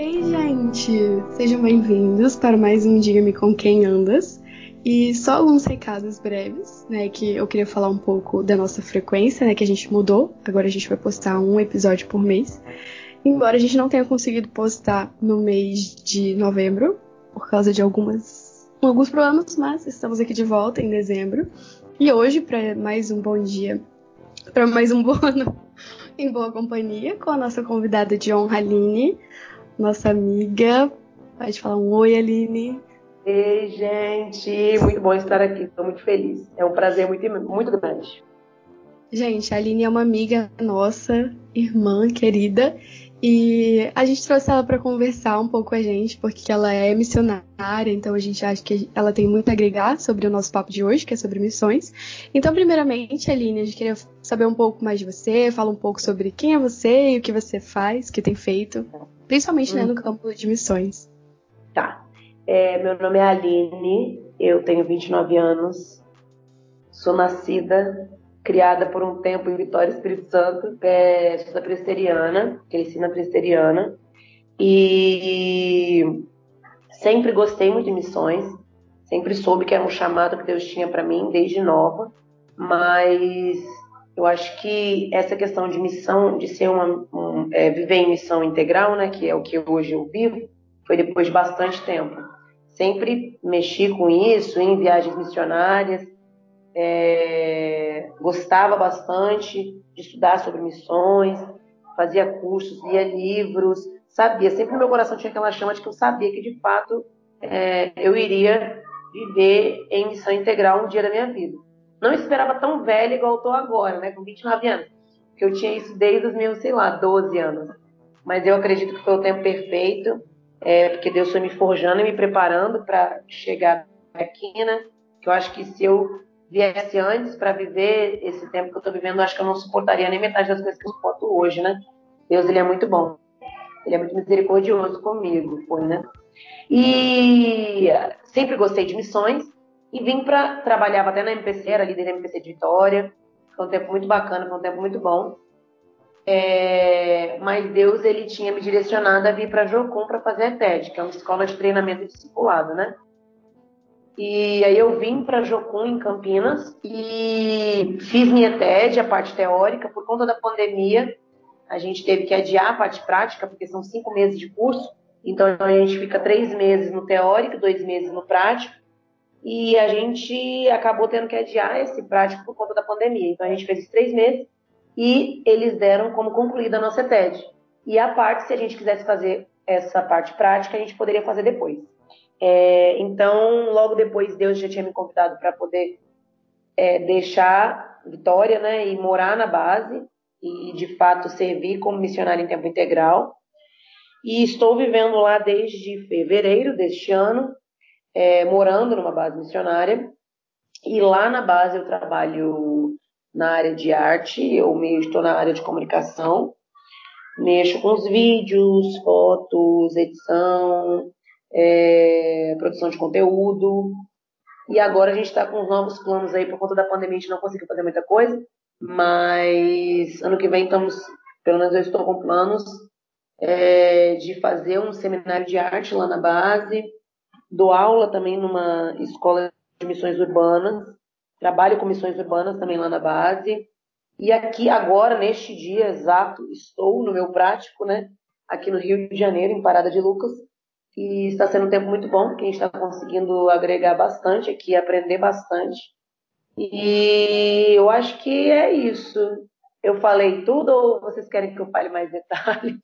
Ei, gente! Sejam bem-vindos para mais um Diga-me com quem andas. E só alguns recados breves, né? Que eu queria falar um pouco da nossa frequência, né? Que a gente mudou. Agora a gente vai postar um episódio por mês. Embora a gente não tenha conseguido postar no mês de novembro, por causa de algumas, alguns problemas, mas estamos aqui de volta em dezembro. E hoje, para mais um bom dia, para mais um bom ano em boa companhia, com a nossa convidada de honra, Aline, nossa amiga. Pode falar um oi, Aline. Ei, gente, muito bom estar aqui, estou muito feliz. É um prazer muito, muito grande. Gente, a Aline é uma amiga nossa, irmã querida, e a gente trouxe ela para conversar um pouco com a gente, porque ela é missionária, então a gente acha que ela tem muito a agregar sobre o nosso papo de hoje, que é sobre missões. Então, primeiramente, Aline, a gente queria saber um pouco mais de você, falar um pouco sobre quem é você e o que você faz, o que tem feito, principalmente né, no uhum. campo de missões. Tá. É, meu nome é Aline, eu tenho 29 anos, sou nascida criada por um tempo em Vitória Espírito Santo, é, sou da presteriana, cresci na presteriana, e sempre gostei muito de missões, sempre soube que era um chamado que Deus tinha para mim desde nova, mas eu acho que essa questão de missão, de ser uma, um, é, viver em missão integral, né, que é o que hoje eu vivo, foi depois de bastante tempo. Sempre mexi com isso em viagens missionárias, é, gostava bastante de estudar sobre missões, fazia cursos, lia livros, sabia, sempre no meu coração tinha aquela chama de que eu sabia que de fato é, eu iria viver em missão integral um dia da minha vida. Não esperava tão velha igual estou agora, né, com 29 anos, que eu tinha isso desde os meus, sei lá, 12 anos. Mas eu acredito que foi o tempo perfeito, é, porque Deus foi me forjando e me preparando para chegar aqui, né? Que eu acho que se eu viesse antes para viver esse tempo que eu estou vivendo, acho que eu não suportaria nem metade das coisas que eu suporto hoje, né? Deus, ele é muito bom. Ele é muito misericordioso comigo, foi, né? E sempre gostei de missões e vim para trabalhava até na MPC, era líder da MPC de Vitória. Foi um tempo muito bacana, foi um tempo muito bom. É, mas Deus ele tinha me direcionado a vir para Jocum para fazer a TED, que é uma escola de treinamento discipulado, né? E aí eu vim para Jocum, em Campinas, e fiz minha TED, a parte teórica, por conta da pandemia. A gente teve que adiar a parte prática, porque são cinco meses de curso. Então a gente fica três meses no teórico, dois meses no prático. E a gente acabou tendo que adiar esse prático por conta da pandemia. Então a gente fez esses três meses e eles deram como concluída a nossa TED. E a parte, se a gente quisesse fazer essa parte prática, a gente poderia fazer depois. É, então, logo depois, Deus já tinha me convidado para poder é, deixar Vitória né, e morar na base e, de fato, servir como missionária em tempo integral. E estou vivendo lá desde fevereiro deste ano, é, morando numa base missionária. E lá na base eu trabalho na área de arte, eu meio estou na área de comunicação, mexo com os vídeos, fotos, edição, é, produção de conteúdo. E agora a gente está com os novos planos aí, por conta da pandemia a gente não conseguiu fazer muita coisa, mas ano que vem estamos, pelo menos eu estou com planos é, de fazer um seminário de arte lá na base, dou aula também numa escola de missões urbanas, trabalho com missões urbanas também lá na base. E aqui agora, neste dia exato, estou no meu prático, né? Aqui no Rio de Janeiro, em Parada de Lucas, e está sendo um tempo muito bom, que a gente está conseguindo agregar bastante aqui, aprender bastante. E eu acho que é isso. Eu falei tudo ou vocês querem que eu fale mais detalhes?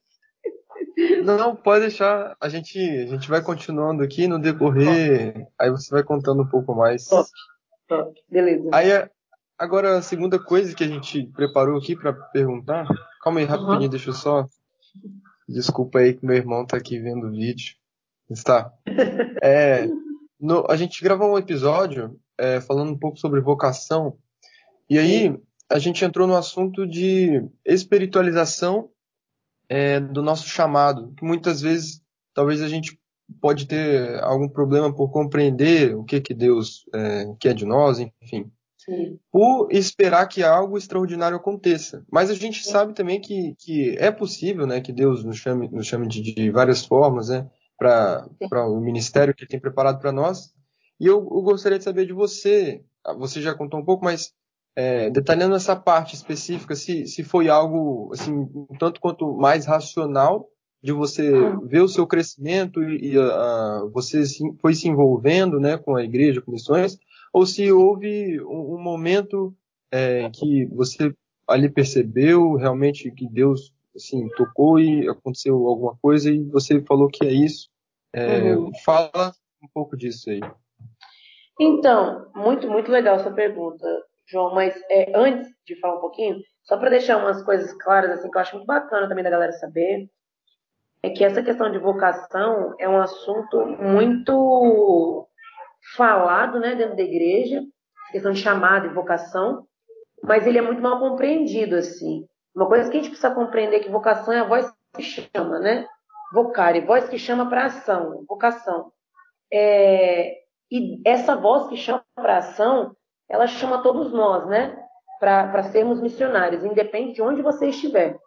Não, pode deixar. A gente, a gente vai continuando aqui no decorrer. Top. Aí você vai contando um pouco mais. Top. Top. Beleza. Aí, agora, a segunda coisa que a gente preparou aqui para perguntar. Calma aí, rapidinho, uhum. deixa eu só. Desculpa aí que meu irmão tá aqui vendo o vídeo. Está. É, no, a gente gravou um episódio é, falando um pouco sobre vocação, e aí a gente entrou no assunto de espiritualização é, do nosso chamado, que muitas vezes talvez a gente pode ter algum problema por compreender o que que Deus é, quer de nós, enfim. Sim. por esperar que algo extraordinário aconteça. Mas a gente Sim. sabe também que, que é possível, né, que Deus nos chame, nos chame de, de várias formas, né, para o ministério que tem preparado para nós. E eu, eu, gostaria de saber de você, você já contou um pouco, mas é, detalhando essa parte específica, se, se foi algo assim, um tanto quanto mais racional de você ver o seu crescimento e, uh, você foi se envolvendo né, com a igreja, com missões, ou se houve um, um momento é, que você ali percebeu realmente que Deus assim tocou e aconteceu alguma coisa e você falou que é isso. É, uhum. Fala um pouco disso aí. Então, muito, muito legal essa pergunta, João, mas é, antes de falar um pouquinho, só para deixar umas coisas claras, assim, que eu acho muito bacana também da galera saber, é que essa questão de vocação é um assunto muito falado né, dentro da igreja, questão de chamada e vocação, mas ele é muito mal compreendido, assim. Uma coisa que a gente precisa compreender é que vocação é a voz que chama, né? Vocare, voz que chama para ação, vocação. É, e essa voz que chama para ação, ela chama todos nós, né? Para sermos missionários, independe de onde você estiver.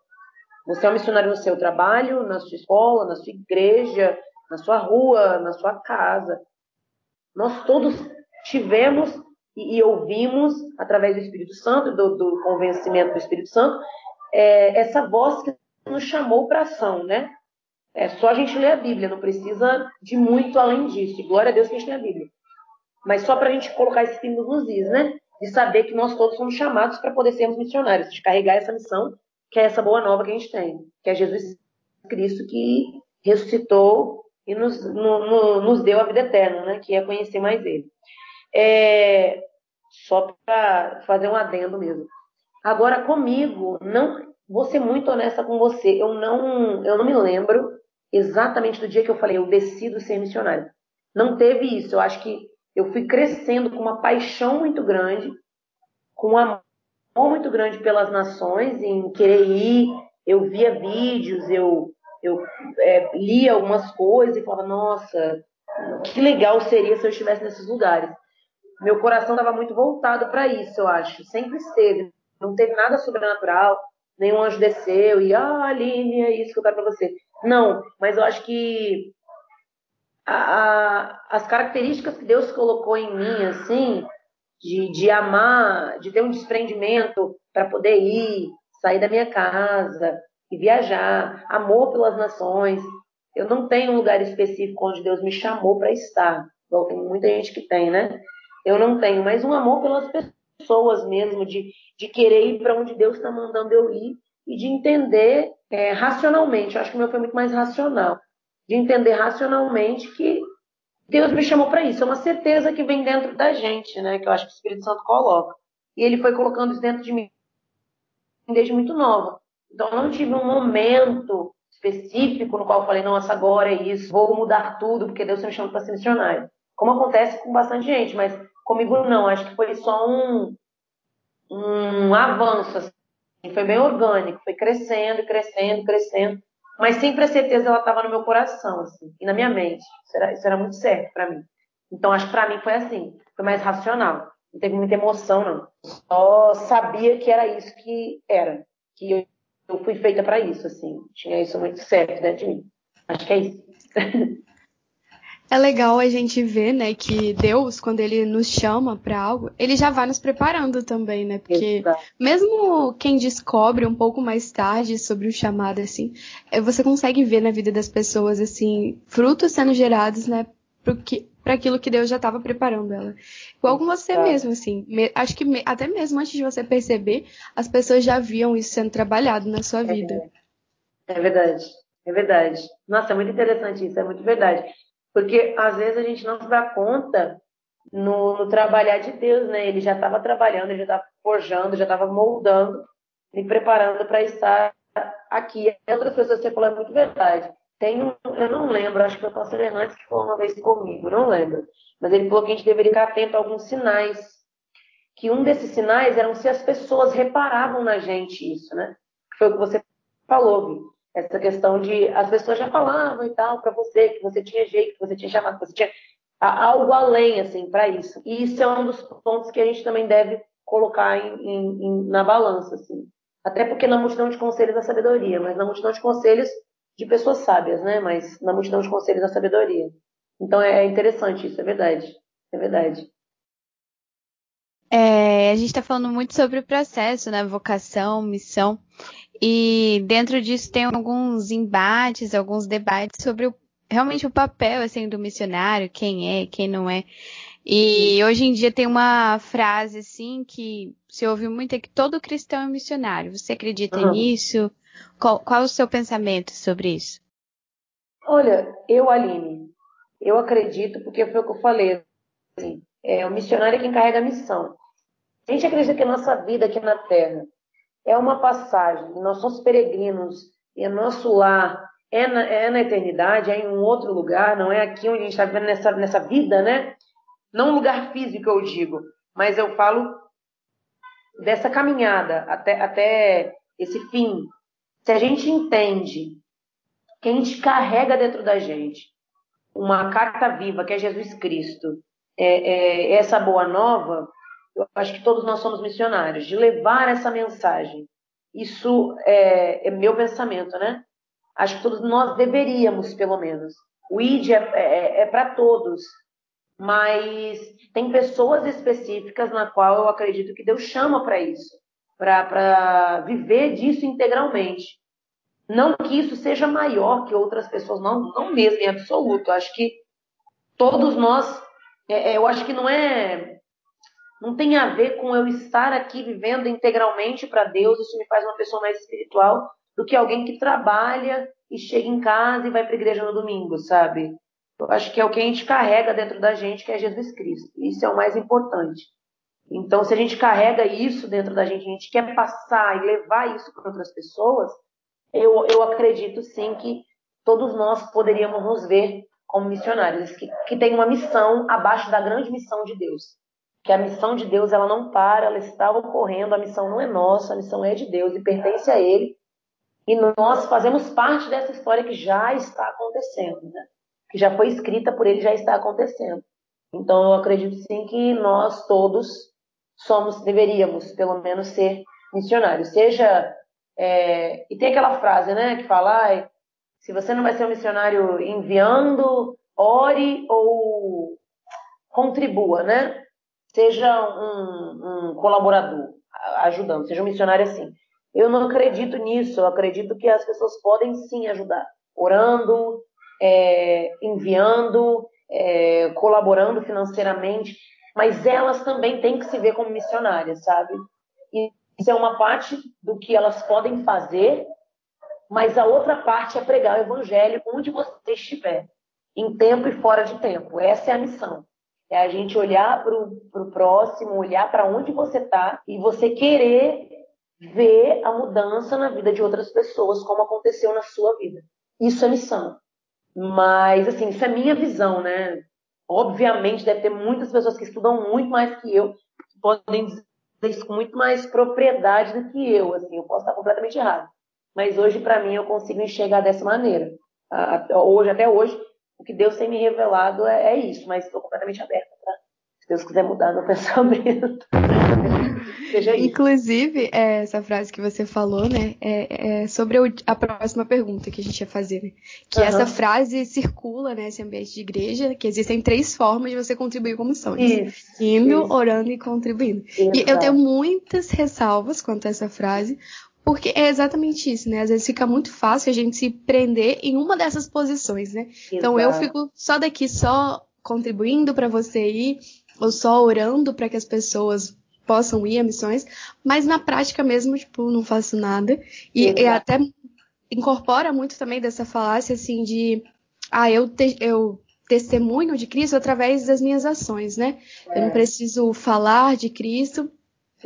Você é um missionário no seu trabalho, na sua escola, na sua igreja, na sua rua, na sua casa. Nós todos tivemos e, e ouvimos, através do Espírito Santo, do, do convencimento do Espírito Santo, é, essa voz que nos chamou para ação, né? É só a gente ler a Bíblia, não precisa de muito além disso. E glória a Deus que a gente tem a Bíblia mas só para a gente colocar esses pingos nos is, né? De saber que nós todos somos chamados para poder sermos missionários, de carregar essa missão, que é essa boa nova que a gente tem, que é Jesus Cristo que ressuscitou e nos, no, no, nos deu a vida eterna, né? Que é conhecer mais Ele. É, só para fazer um adendo mesmo. Agora comigo, não vou ser muito honesta com você, eu não, eu não me lembro exatamente do dia que eu falei, eu decido ser missionário. Não teve isso. Eu acho que eu fui crescendo com uma paixão muito grande, com um amor muito grande pelas nações, em querer ir. Eu via vídeos, eu, eu é, lia algumas coisas e falava, nossa, que legal seria se eu estivesse nesses lugares. Meu coração estava muito voltado para isso, eu acho. Sempre esteve. Não teve nada sobrenatural, nenhum anjo desceu e, ah, Aline, é isso que eu quero para você. Não, mas eu acho que a, as características que Deus colocou em mim, assim, de, de amar, de ter um desprendimento para poder ir, sair da minha casa e viajar, amor pelas nações. Eu não tenho um lugar específico onde Deus me chamou para estar, igual tem muita gente que tem, né? Eu não tenho, mas um amor pelas pessoas mesmo, de, de querer ir para onde Deus está mandando eu ir e de entender é, racionalmente. Eu acho que o meu foi muito mais racional de entender racionalmente que Deus me chamou para isso. É uma certeza que vem dentro da gente, né? Que eu acho que o Espírito Santo coloca. E ele foi colocando isso dentro de mim desde muito nova. Então, eu não tive um momento específico no qual eu falei, nossa, agora é isso, vou mudar tudo, porque Deus me chamou para ser missionário. Como acontece com bastante gente, mas comigo não. Acho que foi só um, um avanço. Assim. Foi bem orgânico, foi crescendo, crescendo, crescendo. Mas sempre a certeza ela estava no meu coração, assim, e na minha mente. Isso era, isso era muito certo para mim. Então, acho que para mim foi assim, foi mais racional. Não teve muita emoção, não. Só sabia que era isso que era. Que eu, eu fui feita para isso, assim. Tinha isso muito certo dentro de mim. Acho que é isso. É legal a gente ver, né, que Deus, quando ele nos chama para algo, ele já vai nos preparando também, né? Porque Exato. mesmo quem descobre um pouco mais tarde sobre o chamado, assim, é, você consegue ver na vida das pessoas, assim, frutos sendo gerados, né, para aquilo que Deus já estava preparando ela. Igual com você Exato. mesmo, assim. Me, acho que me, até mesmo antes de você perceber, as pessoas já viam isso sendo trabalhado na sua é vida. É verdade. É verdade. Nossa, é muito interessante isso, é muito verdade. Porque às vezes a gente não se dá conta no, no trabalhar de Deus, né? Ele já estava trabalhando, ele já estava forjando, já estava moldando, me preparando para estar aqui. E outras pessoas você falou é muito verdade. Tem um, eu não lembro, acho que foi o pastor Hernandes que falou uma vez comigo, não lembro. Mas ele falou que a gente deveria ficar atento a alguns sinais. Que um desses sinais eram se as pessoas reparavam na gente isso, né? Foi o que você falou, Vi essa questão de as pessoas já falavam e tal para você que você tinha jeito, que você tinha chamado, que você tinha algo além, assim, para isso. E isso é um dos pontos que a gente também deve colocar em, em, na balança, assim. Até porque na multidão de conselhos da sabedoria, mas na multidão de conselhos de pessoas sábias, né? Mas na multidão de conselhos da sabedoria. Então é interessante isso, é verdade. É verdade. É, a gente está falando muito sobre o processo, né? Vocação, missão. E dentro disso tem alguns embates, alguns debates sobre o, realmente o papel assim do missionário, quem é, quem não é. E hoje em dia tem uma frase assim que se ouve muito é que todo cristão é missionário. Você acredita uhum. nisso? Qual, qual, o seu pensamento sobre isso? Olha, eu, Aline, eu acredito, porque foi o que eu falei. Assim, é, o missionário é quem carrega a missão. A gente acredita que a nossa vida aqui na Terra é uma passagem, nós somos peregrinos, e é nosso lar é na, é na eternidade, é em um outro lugar, não é aqui onde a gente está vivendo nessa, nessa vida, né? Não um lugar físico, eu digo, mas eu falo dessa caminhada até, até esse fim. Se a gente entende que a gente carrega dentro da gente uma carta viva, que é Jesus Cristo, é, é, essa boa nova, eu acho que todos nós somos missionários, de levar essa mensagem. Isso é, é meu pensamento, né? Acho que todos nós deveríamos, pelo menos. O ID é, é, é para todos, mas tem pessoas específicas na qual eu acredito que Deus chama para isso, para viver disso integralmente. Não que isso seja maior que outras pessoas, não, não mesmo em absoluto. Acho que todos nós, é, é, eu acho que não é, não tem a ver com eu estar aqui vivendo integralmente para Deus. Isso me faz uma pessoa mais espiritual do que alguém que trabalha e chega em casa e vai para a igreja no domingo, sabe? Eu acho que é o que a gente carrega dentro da gente, que é Jesus Cristo. Isso é o mais importante. Então, se a gente carrega isso dentro da gente, a gente quer passar e levar isso para outras pessoas, eu, eu acredito sim que todos nós poderíamos nos ver como missionários, que, que tem uma missão abaixo da grande missão de Deus. Que a missão de Deus ela não para, ela está ocorrendo, a missão não é nossa, a missão é de Deus e pertence a Ele. E nós fazemos parte dessa história que já está acontecendo, né? que já foi escrita por Ele, já está acontecendo. Então eu acredito sim que nós todos somos, deveríamos pelo menos ser missionários. Seja é, e tem aquela frase, né, que fala, ah, se você não vai ser um missionário enviando, ore ou contribua, né? Seja um, um colaborador, ajudando, seja um missionário assim. Eu não acredito nisso, eu acredito que as pessoas podem sim ajudar, orando, é, enviando, é, colaborando financeiramente, mas elas também têm que se ver como missionárias, sabe? Isso é uma parte do que elas podem fazer, mas a outra parte é pregar o evangelho onde você estiver, em tempo e fora de tempo. Essa é a missão. É a gente olhar para o próximo, olhar para onde você está e você querer ver a mudança na vida de outras pessoas, como aconteceu na sua vida. Isso é missão. Mas, assim, isso é minha visão, né? Obviamente, deve ter muitas pessoas que estudam muito mais que eu, que podem dizer isso com muito mais propriedade do que eu, assim, eu posso estar completamente errado. Mas hoje, para mim, eu consigo enxergar dessa maneira. Hoje, até hoje, o que Deus tem me revelado é, é isso, mas estou completamente aberta para, se Deus quiser mudar meu pensamento. Seja isso. Inclusive, é, essa frase que você falou, né, é, é sobre a próxima pergunta que a gente ia fazer, né? Que uhum. essa frase circula, né, esse ambiente de igreja, que existem três formas de você contribuir com missões. Isso, Indo, isso. orando e contribuindo. Exato. E eu tenho muitas ressalvas quanto a essa frase, porque é exatamente isso, né? Às vezes fica muito fácil a gente se prender em uma dessas posições, né? Exato. Então eu fico só daqui, só contribuindo para você ir, ou só orando para que as pessoas possam ir a missões, mas na prática mesmo, tipo, não faço nada. E, e até incorpora muito também dessa falácia, assim, de, ah, eu, te, eu testemunho de Cristo através das minhas ações, né? É. Eu não é. preciso falar de Cristo.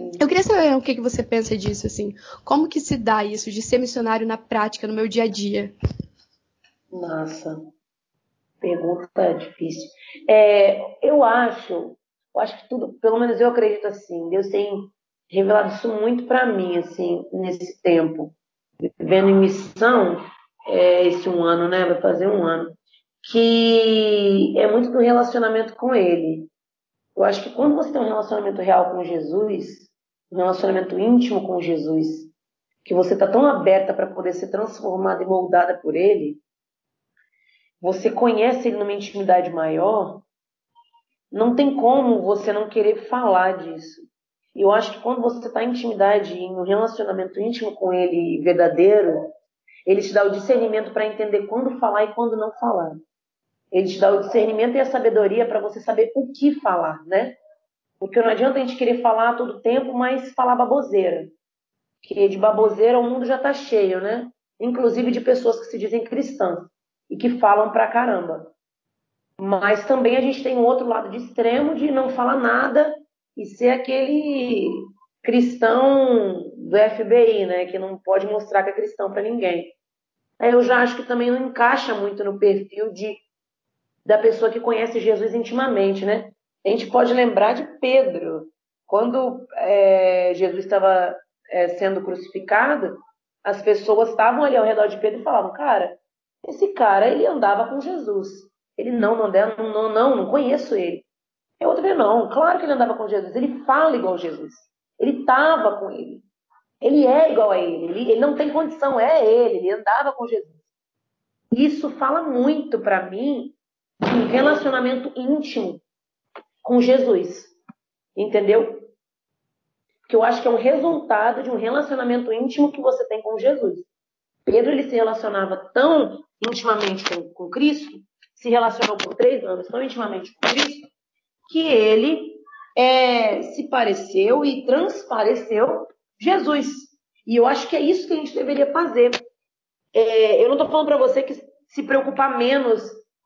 Sim. Eu queria saber o que, que você pensa disso, assim. Como que se dá isso de ser missionário na prática, no meu dia a dia? Nossa, pergunta difícil. É, eu acho eu acho que tudo, pelo menos eu acredito assim, Deus tem revelado isso muito para mim, assim, nesse tempo. Vivendo em missão, é, esse um ano, né? Vai fazer um ano. que é muito do relacionamento com Ele. Eu acho que quando você tem um relacionamento real com Jesus, um relacionamento íntimo com Jesus, que você está tão aberta para poder ser transformada e moldada por Ele, você conhece Ele numa intimidade maior, não tem como você não querer falar disso. Eu acho que quando você está em intimidade, em um relacionamento íntimo com Ele verdadeiro, Ele te dá o discernimento para entender quando falar e quando não falar. Ele te dá o discernimento e a sabedoria para você saber o que falar, né? Porque não adianta a gente querer falar todo tempo, mas falar baboseira. Que de baboseira o mundo já está cheio, né? Inclusive de pessoas que se dizem cristãs e que falam pra caramba. Mas também a gente tem um outro lado de extremo de não falar nada e ser aquele cristão do FBI, né? Que não pode mostrar que é cristão para ninguém. Eu já acho que também não encaixa muito no perfil de da pessoa que conhece Jesus intimamente, né? A gente pode lembrar de Pedro, quando é, Jesus estava é, sendo crucificado, as pessoas estavam ali ao redor de Pedro e falavam, cara, esse cara ele andava com Jesus. Ele não, não, não, não, não conheço ele. É outro vez, não, claro que ele andava com Jesus. Ele fala igual Jesus. Ele estava com ele. Ele é igual a ele. ele. Ele não tem condição, é ele. Ele andava com Jesus. Isso fala muito para mim um relacionamento íntimo com Jesus. Entendeu? Que eu acho que é um resultado de um relacionamento íntimo que você tem com Jesus. Pedro ele se relacionava tão intimamente com, com Cristo, se relacionou por três anos tão intimamente com Cristo, que ele é, se pareceu e transpareceu Jesus. E eu acho que é isso que a gente deveria fazer. É, eu não estou falando para você que se preocupar menos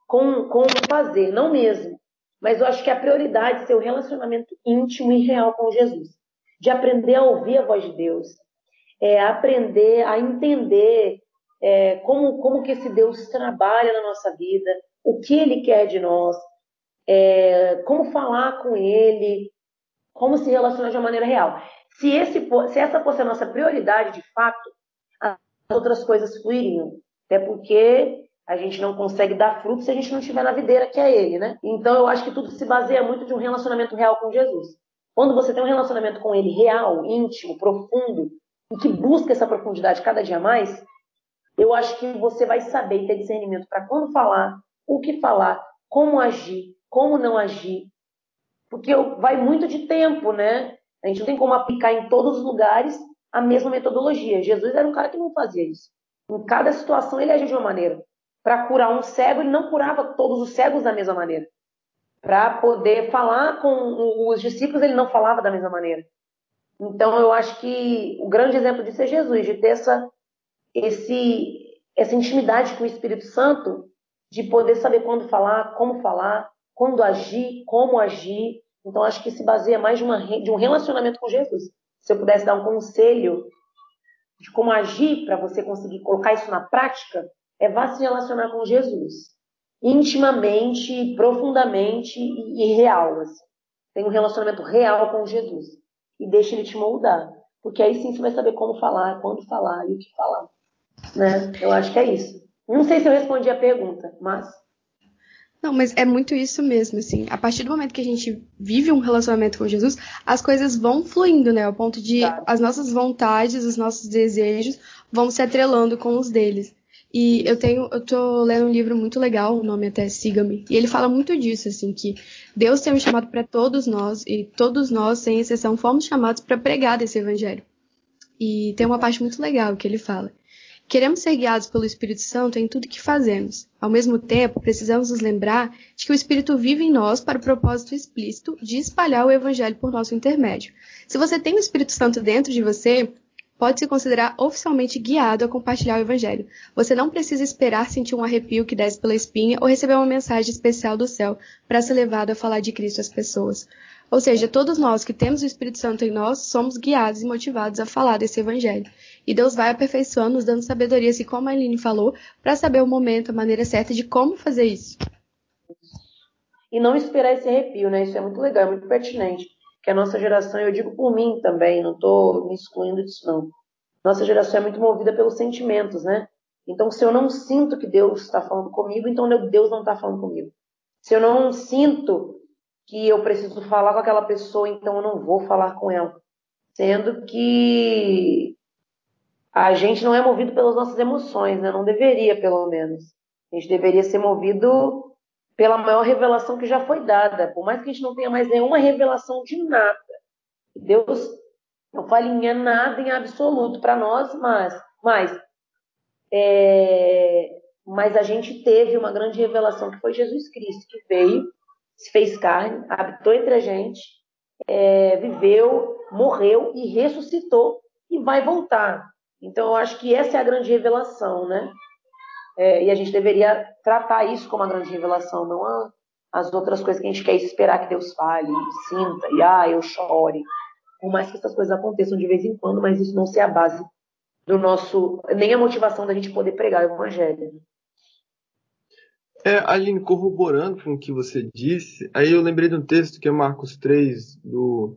com, com o fazer, não mesmo. Mas eu acho que a prioridade é o relacionamento íntimo e real com Jesus. De aprender a ouvir a voz de Deus. É, aprender a entender é, como, como que esse Deus trabalha na nossa vida, o que Ele quer de nós, é, como falar com Ele, como se relacionar de uma maneira real. Se, esse, se essa fosse a nossa prioridade, de fato, as outras coisas fluiriam. Até porque a gente não consegue dar fruto se a gente não estiver na videira que é Ele, né? Então eu acho que tudo se baseia muito de um relacionamento real com Jesus. Quando você tem um relacionamento com Ele real, íntimo, profundo, e que busca essa profundidade cada dia mais, eu acho que você vai saber e ter discernimento para quando falar, o que falar, como agir, como não agir. Porque vai muito de tempo, né? A gente não tem como aplicar em todos os lugares a mesma metodologia. Jesus era um cara que não fazia isso. Em cada situação ele agia de uma maneira para curar um cego, ele não curava todos os cegos da mesma maneira. Para poder falar com os discípulos, ele não falava da mesma maneira. Então, eu acho que o grande exemplo disso é Jesus, de ter essa, esse, essa intimidade com o Espírito Santo, de poder saber quando falar, como falar, quando agir, como agir. Então, acho que se baseia mais de, uma, de um relacionamento com Jesus. Se eu pudesse dar um conselho de como agir para você conseguir colocar isso na prática, é vá se relacionar com Jesus. Intimamente, profundamente e, real. Assim. Tem um relacionamento real com Jesus. E deixa ele te moldar. Porque aí sim você vai saber como falar, quando falar e o que falar. Né? Eu acho que é isso. Não sei se eu respondi a pergunta, mas. Não, mas é muito isso mesmo, assim. A partir do momento que a gente vive um relacionamento com Jesus, as coisas vão fluindo, né? Ao ponto de claro. as nossas vontades, os nossos desejos vão se atrelando com os deles. E eu tenho, eu tô lendo um livro muito legal, o nome até Siga-me. E ele fala muito disso, assim, que Deus tem um chamado para todos nós, e todos nós, sem exceção, fomos chamados para pregar desse evangelho. E tem uma parte muito legal que ele fala. Queremos ser guiados pelo Espírito Santo em tudo que fazemos. Ao mesmo tempo, precisamos nos lembrar de que o Espírito vive em nós para o propósito explícito de espalhar o Evangelho por nosso intermédio. Se você tem o Espírito Santo dentro de você, pode se considerar oficialmente guiado a compartilhar o Evangelho. Você não precisa esperar sentir um arrepio que desce pela espinha ou receber uma mensagem especial do céu para ser levado a falar de Cristo às pessoas. Ou seja, todos nós que temos o Espírito Santo em nós somos guiados e motivados a falar desse Evangelho. E Deus vai aperfeiçoando, nos dando sabedoria, assim como a Aline falou, para saber o momento, a maneira certa de como fazer isso. E não esperar esse arrepio, né? Isso é muito legal, é muito pertinente que a nossa geração, eu digo por mim também, não estou me excluindo disso não. Nossa geração é muito movida pelos sentimentos, né? Então, se eu não sinto que Deus está falando comigo, então Deus não está falando comigo. Se eu não sinto que eu preciso falar com aquela pessoa, então eu não vou falar com ela. Sendo que a gente não é movido pelas nossas emoções, né? Não deveria, pelo menos. A gente deveria ser movido pela maior revelação que já foi dada. Por mais que a gente não tenha mais nenhuma revelação de nada. Deus não fala em nada em absoluto para nós, mas, mas é, mas a gente teve uma grande revelação que foi Jesus Cristo, que veio, se fez carne, habitou entre a gente, é, viveu, morreu e ressuscitou e vai voltar. Então eu acho que essa é a grande revelação, né? É, e a gente deveria tratar isso como uma grande revelação, não a, as outras coisas que a gente quer esperar que Deus fale, sinta, e ah, eu chore. Por mais que essas coisas aconteçam de vez em quando, mas isso não ser a base do nosso, nem a motivação da gente poder pregar o evangelho. É, Aline, corroborando com o que você disse, aí eu lembrei de um texto que é Marcos 3, do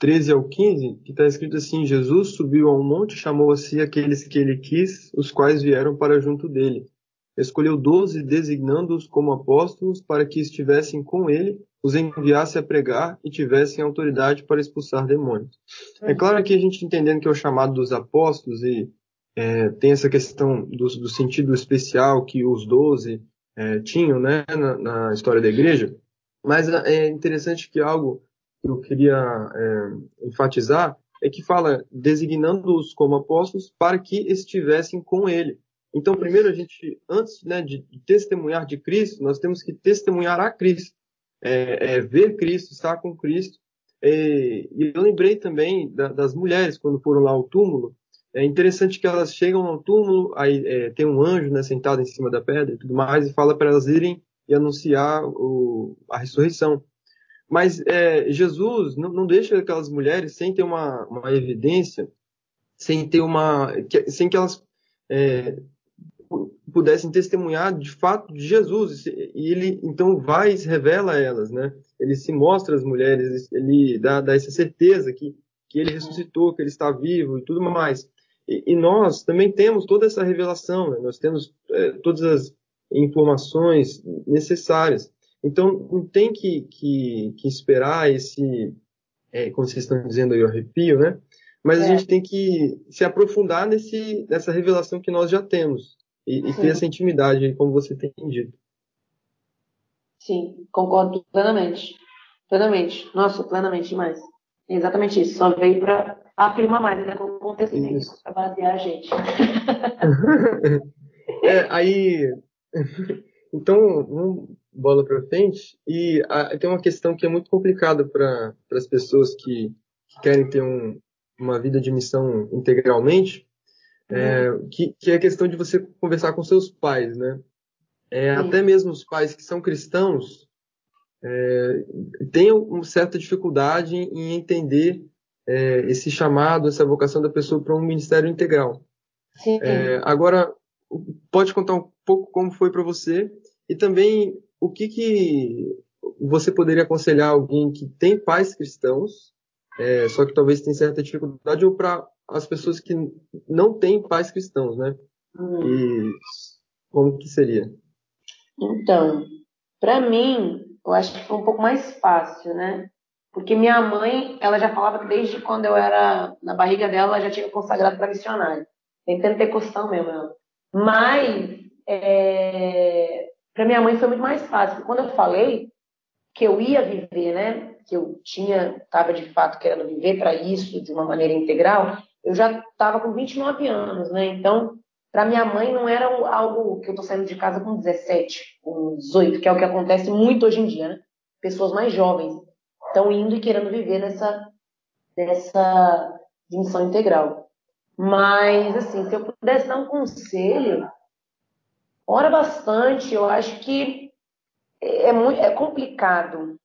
13 ao 15, que está escrito assim: Jesus subiu a um monte, chamou a si aqueles que ele quis, os quais vieram para junto dele. Escolheu doze, designando-os como apóstolos, para que estivessem com ele, os enviasse a pregar e tivessem autoridade para expulsar demônios. É claro que a gente entendendo que é o chamado dos apóstolos e é, tem essa questão do, do, sentido especial que os doze é, tinham né, na, na, história da igreja, mas é interessante que algo que eu queria é, enfatizar é que fala designando-os como apóstolos para que estivessem com ele. Então, primeiro a gente, antes né, de testemunhar de Cristo, nós temos que testemunhar a Cristo é, é, ver Cristo, estar com Cristo. E, eu lembrei também da, das mulheres quando foram lá ao túmulo. É interessante que elas chegam ao túmulo, aí é, tem um anjo né, sentado em cima da pedra e tudo mais, e fala para elas irem e anunciar o, a ressurreição. Mas é, Jesus não, não, deixa aquelas mulheres sem ter uma, uma evidência, sem ter uma, sem que elas é, pudessem testemunhar de fato de Jesus. E ele então vai e se revela a elas, né? Ele se mostra às mulheres, ele dá, dá essa certeza que, que ele ressuscitou, que ele está vivo e tudo mais. E, e nós também temos toda essa revelação, né? nós temos é, todas as informações necessárias. Então, não tem que, que, que esperar esse, é, como vocês estão dizendo aí, o arrepio, né? Mas é. a gente tem que se aprofundar nesse, nessa revelação que nós já temos e, e ter essa intimidade, como você tem dito. Sim, concordo plenamente. Plenamente. Nossa, plenamente demais. É exatamente isso. Só veio para afirmar mais, né? Com o contexto para basear a gente. é, aí. Então, vamos bola para frente. E a, tem uma questão que é muito complicada para as pessoas que, que, querem ter um, uma vida de missão integralmente, é, uhum. que, que, é a questão de você conversar com seus pais, né? É, até mesmo os pais que são cristãos é, têm uma certa dificuldade em entender é, esse chamado, essa vocação da pessoa para um ministério integral. É, agora, pode contar um pouco como foi para você e também o que, que você poderia aconselhar alguém que tem pais cristãos, é, só que talvez tenha certa dificuldade, ou para as pessoas que não têm pais cristãos, né? Hum. E como que seria? Então, para mim, eu acho que foi um pouco mais fácil, né? Porque minha mãe, ela já falava que desde quando eu era na barriga dela, ela já tinha consagrado para missionária. Tem pentecostão mesmo. Ela. Mas, é, para minha mãe foi muito mais fácil. Quando eu falei que eu ia viver, né? Que eu tinha, estava de fato querendo viver para isso de uma maneira integral, eu já estava com 29 anos, né? Então, para minha mãe não era algo que eu estou saindo de casa com 17, com 18, que é o que acontece muito hoje em dia, né? Pessoas mais jovens estão indo e querendo viver nessa, nessa dimensão integral. Mas, assim, se eu pudesse dar um conselho, ora bastante, eu acho que é, muito, é complicado.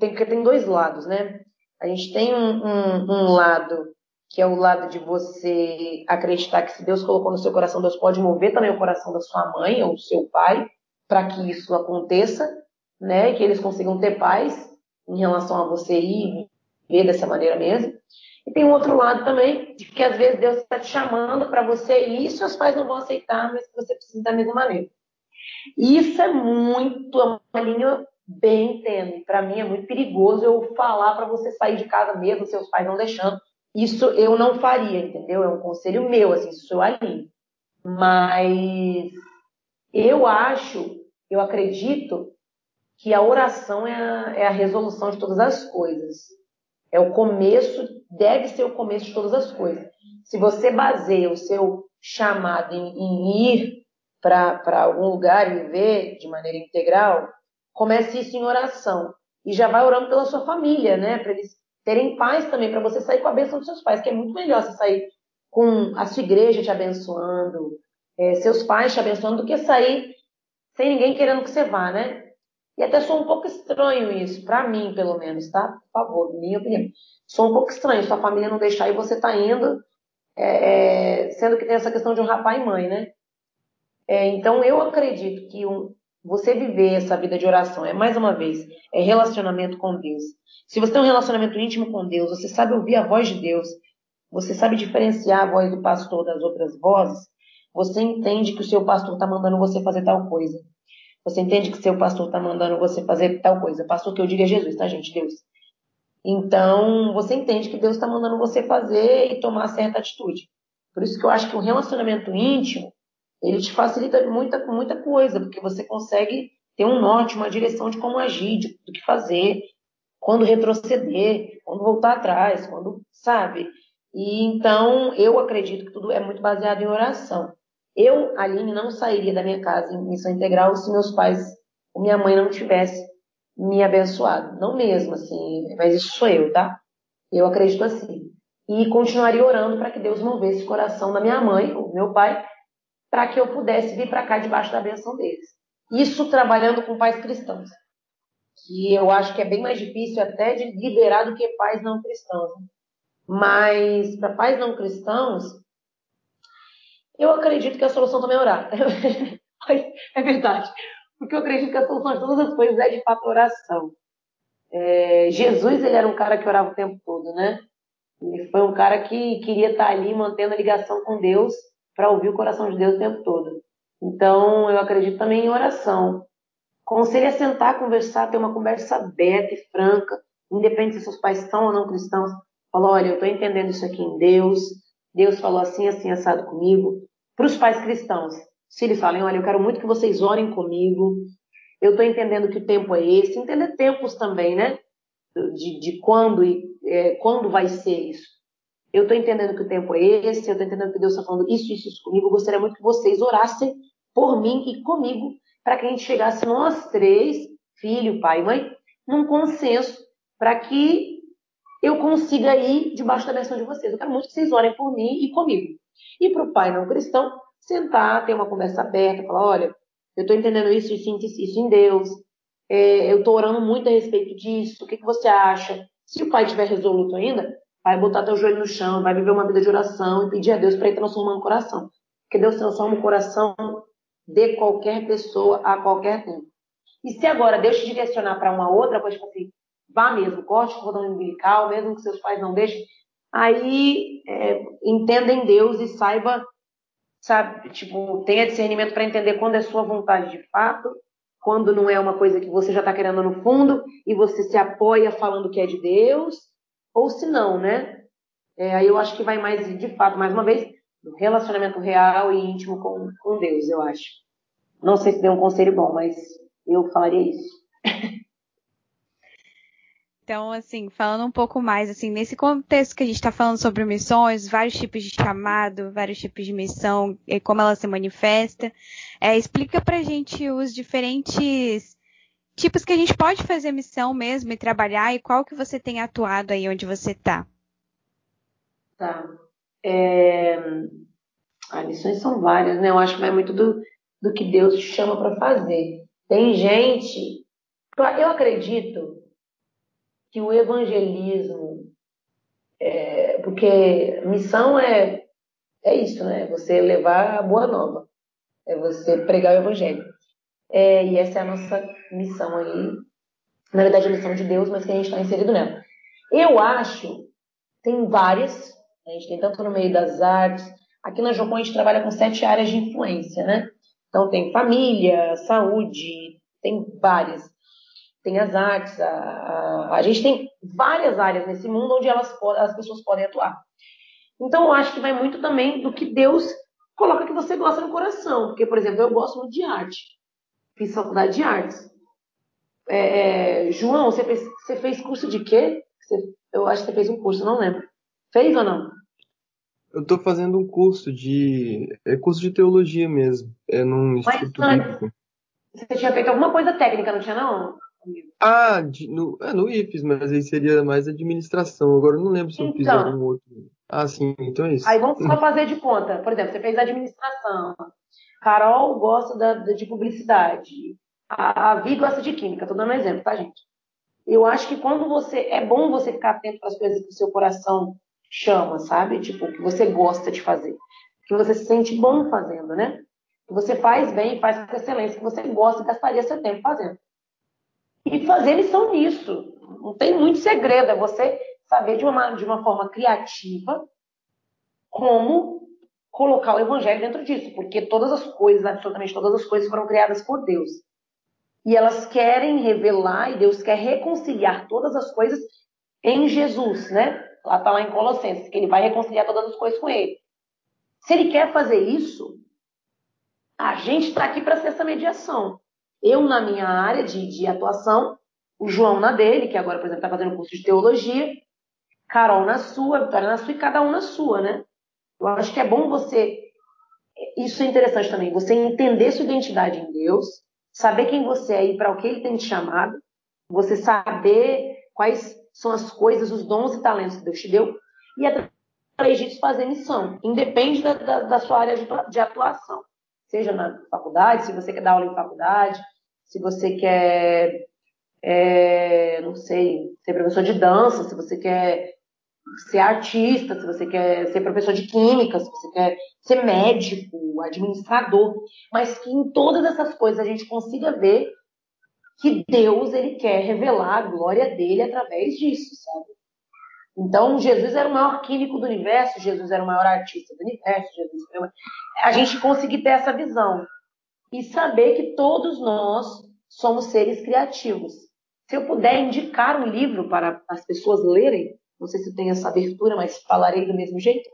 Tem, tem dois lados, né? A gente tem um, um, um lado que é o lado de você acreditar que se Deus colocou no seu coração, Deus pode mover também o coração da sua mãe ou do seu pai para que isso aconteça, né? E que eles consigam ter paz em relação a você ir ver dessa maneira mesmo. E tem um outro lado também, de que às vezes Deus está te chamando para você e seus pais não vão aceitar, mas você precisa da mesma maneira. Isso é muito, é uma linha bem tênue. Para mim é muito perigoso eu falar para você sair de casa mesmo, seus pais não deixando. Isso eu não faria, entendeu? É um conselho meu, assim, sou alinho. Mas eu acho, eu acredito que a oração é a, é a resolução de todas as coisas. É o começo, deve ser o começo de todas as coisas. Se você baseia o seu chamado em, em ir para algum lugar e viver de maneira integral, comece isso em oração. E já vai orando pela sua família, né? Para eles terem paz também, para você sair com a bênção dos seus pais, que é muito melhor você sair com a sua igreja te abençoando, é, seus pais te abençoando, do que sair sem ninguém querendo que você vá, né? E até sou um pouco estranho isso, para mim, pelo menos, tá? Por favor, minha opinião. Sou um pouco estranho, sua família não deixar e você tá indo, é, é, sendo que tem essa questão de um rapaz e mãe, né? É, então, eu acredito que um, você viver essa vida de oração é, mais uma vez, é relacionamento com Deus. Se você tem um relacionamento íntimo com Deus, você sabe ouvir a voz de Deus, você sabe diferenciar a voz do pastor das outras vozes, você entende que o seu pastor está mandando você fazer tal coisa. Você entende que seu pastor está mandando você fazer tal coisa. Pastor que eu digo é Jesus, tá, gente? Deus. Então, você entende que Deus está mandando você fazer e tomar certa atitude. Por isso que eu acho que o relacionamento íntimo, ele te facilita muita, muita coisa, porque você consegue ter um norte, uma direção de como agir, de, do que fazer, quando retroceder, quando voltar atrás, quando, sabe? E então, eu acredito que tudo é muito baseado em oração. Eu, Aline, não sairia da minha casa em missão integral se meus pais ou minha mãe não tivesse me abençoado. Não mesmo, assim, mas isso sou eu, tá? Eu acredito assim. E continuaria orando para que Deus movesse o coração da minha mãe, ou meu pai, para que eu pudesse vir para cá debaixo da benção deles. Isso trabalhando com pais cristãos. Que eu acho que é bem mais difícil até de liberar do que pais não cristãos. Mas para pais não cristãos, eu acredito que a solução também é orar. é verdade. Porque eu acredito que a solução de todas as coisas é de fato oração. É, Jesus, ele era um cara que orava o tempo todo, né? Ele foi um cara que queria estar ali mantendo a ligação com Deus para ouvir o coração de Deus o tempo todo. Então, eu acredito também em oração. Conselho é sentar, conversar, ter uma conversa aberta e franca, independente se seus pais são ou não cristãos. Falar, olha, eu estou entendendo isso aqui em Deus, Deus falou assim, assim, assado comigo. Para os pais cristãos, se eles falem, olha, eu quero muito que vocês orem comigo, eu estou entendendo que o tempo é esse, entender tempos também, né? De, de quando e é, quando vai ser isso. Eu estou entendendo que o tempo é esse, eu estou entendendo que Deus está falando isso, isso, isso comigo. Eu gostaria muito que vocês orassem por mim e comigo, para que a gente chegasse nós três, filho, pai e mãe, num consenso, para que eu consiga ir debaixo da bênção de vocês. Eu quero muito que vocês orem por mim e comigo. E para o pai não cristão, sentar, ter uma conversa aberta, falar, olha, eu estou entendendo isso, isso, isso em Deus, é, eu estou orando muito a respeito disso, o que, que você acha? Se o pai tiver resoluto ainda, vai botar teu joelho no chão, vai viver uma vida de oração e pedir a Deus para ele transformar o coração. Porque Deus transforma o coração de qualquer pessoa a qualquer tempo. E se agora Deus te direcionar para uma outra coisa, tipo assim, vá mesmo, corte o cordão umbilical, mesmo que seus pais não deixem, aí é, entenda em Deus e saiba, sabe, tipo, tenha discernimento para entender quando é sua vontade de fato, quando não é uma coisa que você já está querendo no fundo e você se apoia falando que é de Deus, ou se não, né? É, aí eu acho que vai mais, de fato, mais uma vez, no relacionamento real e íntimo com, com Deus, eu acho. Não sei se deu um conselho bom, mas eu falaria isso. Então, assim, falando um pouco mais, assim, nesse contexto que a gente está falando sobre missões, vários tipos de chamado, vários tipos de missão e como ela se manifesta, é, explica pra gente os diferentes tipos que a gente pode fazer missão mesmo e trabalhar e qual que você tem atuado aí onde você está. Tá. É... As missões são várias, né? Eu acho que vai muito do, do que Deus chama para fazer. Tem gente. Eu acredito que o evangelismo, é, porque missão é, é isso, né? Você levar a boa nova, é você pregar o evangelho. É, e essa é a nossa missão aí, na verdade a missão de Deus, mas que a gente está inserido nela. Eu acho tem várias. A gente tem tanto no meio das artes. Aqui na Jocum a gente trabalha com sete áreas de influência, né? Então tem família, saúde, tem várias. Tem as artes, a, a, a gente tem várias áreas nesse mundo onde elas, as pessoas podem atuar. Então eu acho que vai muito também do que Deus coloca que você gosta no coração. Porque, por exemplo, eu gosto muito de arte. Fiz faculdade de artes. É, é, João, você fez, você fez curso de quê? Você, eu acho que você fez um curso, não lembro. Fez ou não? Eu estou fazendo um curso de. É curso de teologia mesmo. É num instituto bíblico. Você tinha feito alguma coisa técnica, não tinha, não? Ah, de, no, é, no IFES, mas aí seria mais administração. Agora eu não lembro se eu fiz então. algum outro. Ah, sim, então é isso. Aí vamos só fazer de conta. Por exemplo, você fez administração. Carol gosta da, de publicidade. A, a Vi gosta de química. Tô dando um exemplo, tá, gente? Eu acho que quando você. É bom você ficar atento para as coisas que o seu coração chama, sabe? Tipo, que você gosta de fazer. Que você se sente bom fazendo, né? Que você faz bem, faz com excelência, que você gosta e gastaria seu tempo fazendo. E fazer lição nisso. Não tem muito segredo. É você saber de uma, de uma forma criativa como colocar o evangelho dentro disso. Porque todas as coisas, absolutamente todas as coisas foram criadas por Deus. E elas querem revelar, e Deus quer reconciliar todas as coisas em Jesus, né? Lá está lá em Colossenses, que ele vai reconciliar todas as coisas com ele. Se ele quer fazer isso, a gente está aqui para ser essa mediação. Eu na minha área de, de atuação, o João na dele, que agora, por exemplo, está fazendo curso de teologia, Carol na sua, Vitória na sua e cada um na sua, né? Eu acho que é bom você. Isso é interessante também, você entender sua identidade em Deus, saber quem você é e para o que ele tem te chamado, você saber quais são as coisas, os dons e talentos que Deus te deu, e através disso fazer missão. Independe da, da, da sua área de, de, atuação. Seja na faculdade, se você quer dar aula em faculdade, se você quer, é, não sei, ser professor de dança, se você quer ser artista, se você quer ser professor de química, se você quer ser médico, administrador, mas que em todas essas coisas a gente consiga ver que Deus ele quer revelar a glória dele através disso, sabe? Então, Jesus era o maior químico do universo, Jesus era o maior artista do universo, Jesus era... a gente conseguir ter essa visão e saber que todos nós somos seres criativos. Se eu puder indicar um livro para as pessoas lerem, não sei se tem essa abertura, mas falarei do mesmo jeito,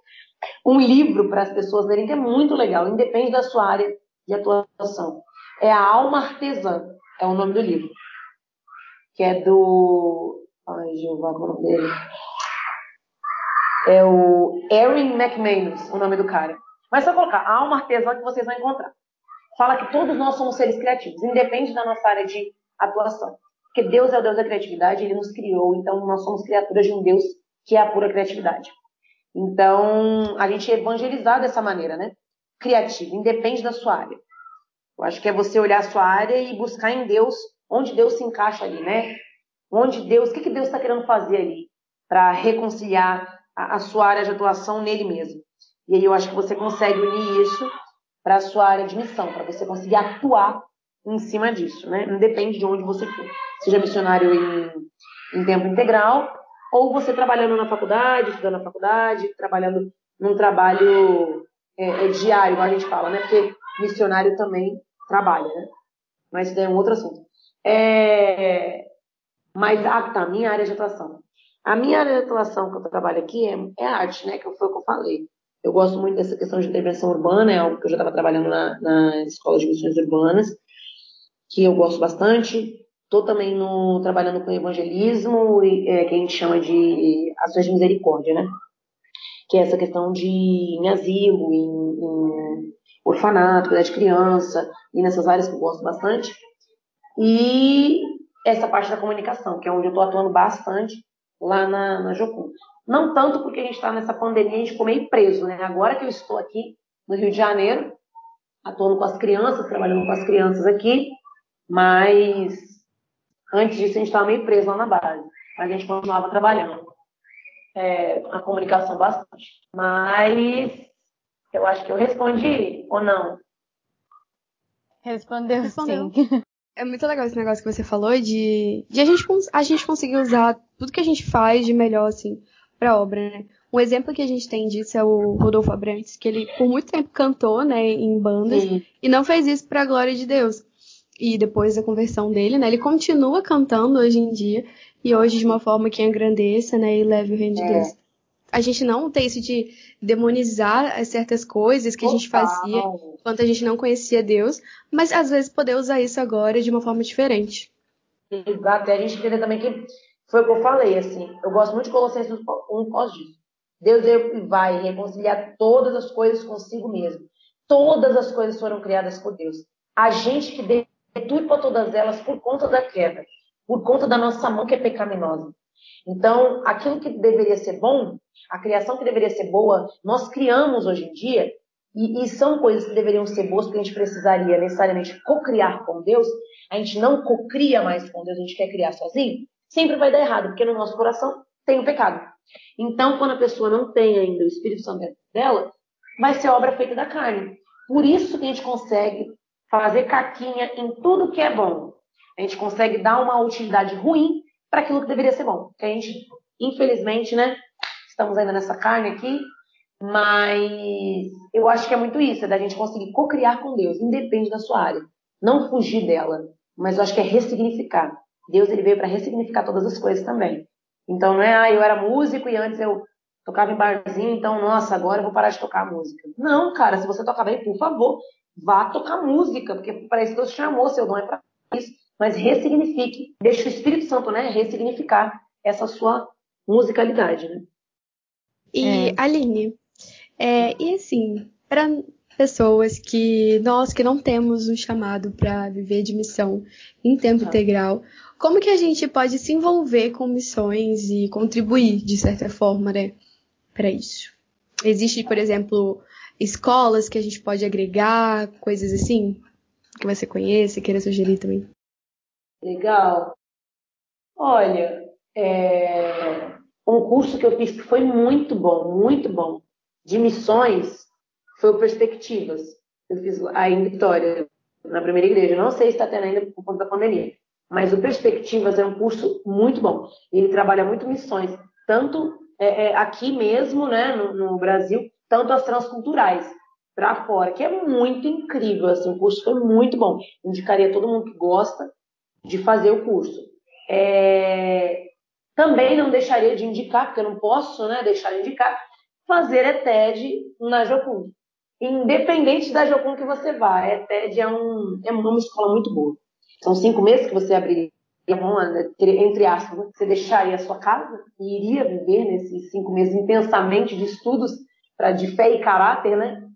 um livro para as pessoas lerem que é muito legal, independe da sua área de atuação. É A Alma Artesã, é o nome do livro. Que é do. Ai, Jeová, qual é o nome dele? É o Erin McManus, o nome do cara. Mas só colocar uma artesã que vocês vão encontrar. Fala que todos nós somos seres criativos, independe da nossa área de atuação. Porque Deus é o Deus da criatividade, Ele nos criou, então nós somos criaturas de um Deus que é a pura criatividade. Então, a gente é evangelizado dessa maneira, né? Criativo, independe da sua área. Eu acho que é você olhar a sua área e buscar em Deus onde Deus se encaixa ali, né? Onde Deus, o que, que Deus está querendo fazer ali para reconciliar a, sua área de atuação nele mesmo. E aí eu acho que você consegue unir isso para a sua área de missão, para você conseguir atuar em cima disso, né? Independe de onde você for. Seja missionário em, em tempo integral, ou você trabalhando na faculdade, estudando na faculdade, trabalhando num trabalho é, é diário, como a gente fala, né? Porque missionário também trabalha, né? Mas isso daí é um outro assunto. É... Mas, ah, tá, minha área de atuação. A minha área de atuação que eu trabalho aqui é, é arte, né? Que foi o que eu falei. Eu gosto muito dessa questão de intervenção urbana, é algo que eu já estava trabalhando na, na escola de missões urbanas, que eu gosto bastante. Estou também no, trabalhando com evangelismo, é, que a gente chama de ações de misericórdia, né? Que é essa questão de em asilo, em, em orfanato, cuidar de criança, e nessas áreas que eu gosto bastante. E essa parte da comunicação, que é onde eu estou atuando bastante lá na, na Jocum. Não tanto porque a gente está nessa pandemia, a gente ficou meio preso, né? Agora que eu estou aqui no Rio de Janeiro, atuando com as crianças, trabalhando com as crianças aqui, mas antes disso a gente estava meio preso lá na base. Mas a gente continuava trabalhando é, a comunicação bastante. Mas eu acho que eu respondi ou não? Respondeu, Respondeu. sim. É muito legal esse negócio que você falou de, de a, gente, a gente conseguir usar tudo que a gente faz de melhor, assim, para a obra, né? Um exemplo que a gente tem disso é o Rodolfo Abrantes, que ele por muito tempo cantou, né, em bandas Sim. e não fez isso para a glória de Deus. E depois da conversão dele, né, ele continua cantando hoje em dia e hoje de uma forma que engrandeça, né, e leve o reino de é. Deus. A gente não tem isso de demonizar certas coisas que a gente fazia quando a gente não conhecia Deus, mas às vezes poder usar isso agora de uma forma diferente. Exato, e a gente entender também que foi o que eu falei, assim, eu gosto muito de Colossenses 1 por causa disso. Deus vai reconciliar todas as coisas consigo mesmo. Todas as coisas foram criadas por Deus. A gente que deturpa todas elas por conta da queda, por conta da nossa mão que é pecaminosa. Então, aquilo que deveria ser bom, a criação que deveria ser boa, nós criamos hoje em dia, e, e são coisas que deveriam ser boas, porque a gente precisaria necessariamente co-criar com Deus, a gente não co-cria mais com Deus, a gente quer criar sozinho, sempre vai dar errado, porque no nosso coração tem o pecado. Então, quando a pessoa não tem ainda o Espírito Santo dentro dela, vai ser obra feita da carne. Por isso que a gente consegue fazer caquinha em tudo que é bom. A gente consegue dar uma utilidade ruim para aquilo que deveria ser bom. Porque a gente, infelizmente, né, estamos ainda nessa carne aqui, mas eu acho que é muito isso, é da gente conseguir co-criar com Deus, independe da sua área. Não fugir dela, mas eu acho que é ressignificar. Deus ele veio para ressignificar todas as coisas também. Então não é, ah, eu era músico e antes eu tocava em barzinho, então, nossa, agora eu vou parar de tocar música. Não, cara, se você toca bem, por favor, vá tocar música, porque para isso Deus chamou, seu dom é para isso. Mas ressignifique, deixe o Espírito Santo, né, ressignificar essa sua musicalidade, né? E, é. Aline, é, e assim, para pessoas que nós que não temos um chamado para viver de missão em tempo ah. integral, como que a gente pode se envolver com missões e contribuir, de certa forma, né, para isso? Existe, por exemplo, escolas que a gente pode agregar, coisas assim, que você conhece, queira sugerir também? Legal. Olha, é... um curso que eu fiz que foi muito bom, muito bom, de missões, foi o Perspectivas. Eu fiz aí em Vitória, na primeira igreja. Não sei se está tendo ainda por conta da pandemia. Mas o Perspectivas é um curso muito bom. Ele trabalha muito missões, tanto é, é, aqui mesmo, né, no, no, Brasil, tanto as transculturais para fora, que é muito incrível. Assim, o curso foi muito bom. Indicaria todo mundo que gosta de fazer o curso. É, também não deixaria de indicar, porque eu não posso né, deixar de indicar, fazer ETED na Jocum. Independente da Jocum que você vá, a ETED é, um, é uma escola muito boa. São cinco meses que você abriria mão, entre aspas, você deixaria a sua casa e iria viver nesses cinco meses intensamente de estudos para de fé e caráter, né?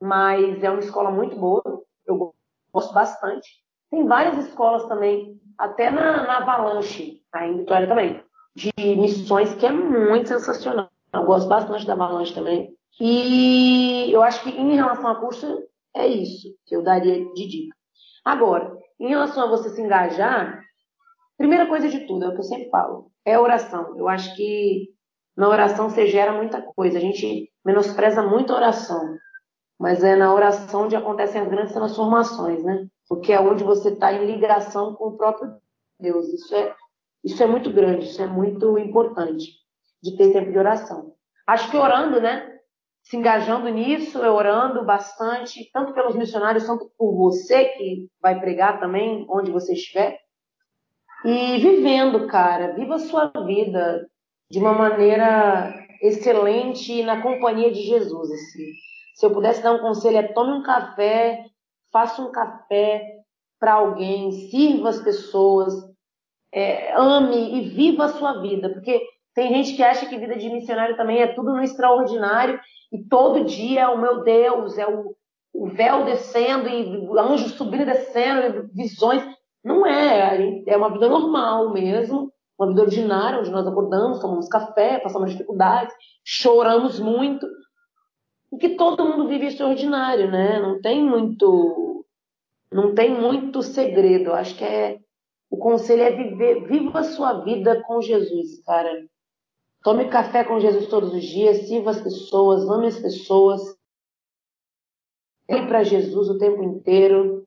Mas é uma escola muito boa, eu gosto bastante. Tem várias escolas também, até na, na Avalanche, aí em Vitória também, de missões que é muito sensacional. Eu gosto bastante da Avalanche também. E eu acho que em relação a curso, é isso que eu daria de dica. Agora, em relação a você se engajar, primeira coisa de tudo, é o que eu sempre falo, é oração. Eu acho que na oração você gera muita coisa. A gente menospreza muito a oração, mas é na oração onde acontecem as grandes transformações, né? Porque é onde você está em ligação com o próprio Deus. Isso é, isso é muito grande, isso é muito importante de ter tempo de oração. Acho que orando, né? Se engajando nisso, orando bastante, tanto pelos missionários, quanto por você que vai pregar também, onde você estiver. E vivendo, cara, viva a sua vida de uma maneira excelente na companhia de Jesus. Assim. Se eu pudesse dar um conselho, é tome um café, faça um café para alguém, sirva as pessoas, é, ame e viva a sua vida, porque tem gente que acha que vida de missionário também é tudo no extraordinário e todo dia, o meu Deus, é o, o véu descendo e o anjo subindo e descendo, visões. Não é, é uma vida normal mesmo, uma vida ordinária, onde nós acordamos, tomamos café, passamos dificuldades, choramos muito. E que todo mundo vive esse ordinário, né? Não tem muito. Não tem muito segredo. Acho que é. O conselho é viver, viva a sua vida com Jesus, cara. Tome café com Jesus todos os dias, sirva as pessoas, ame as pessoas. Olhe para Jesus o tempo inteiro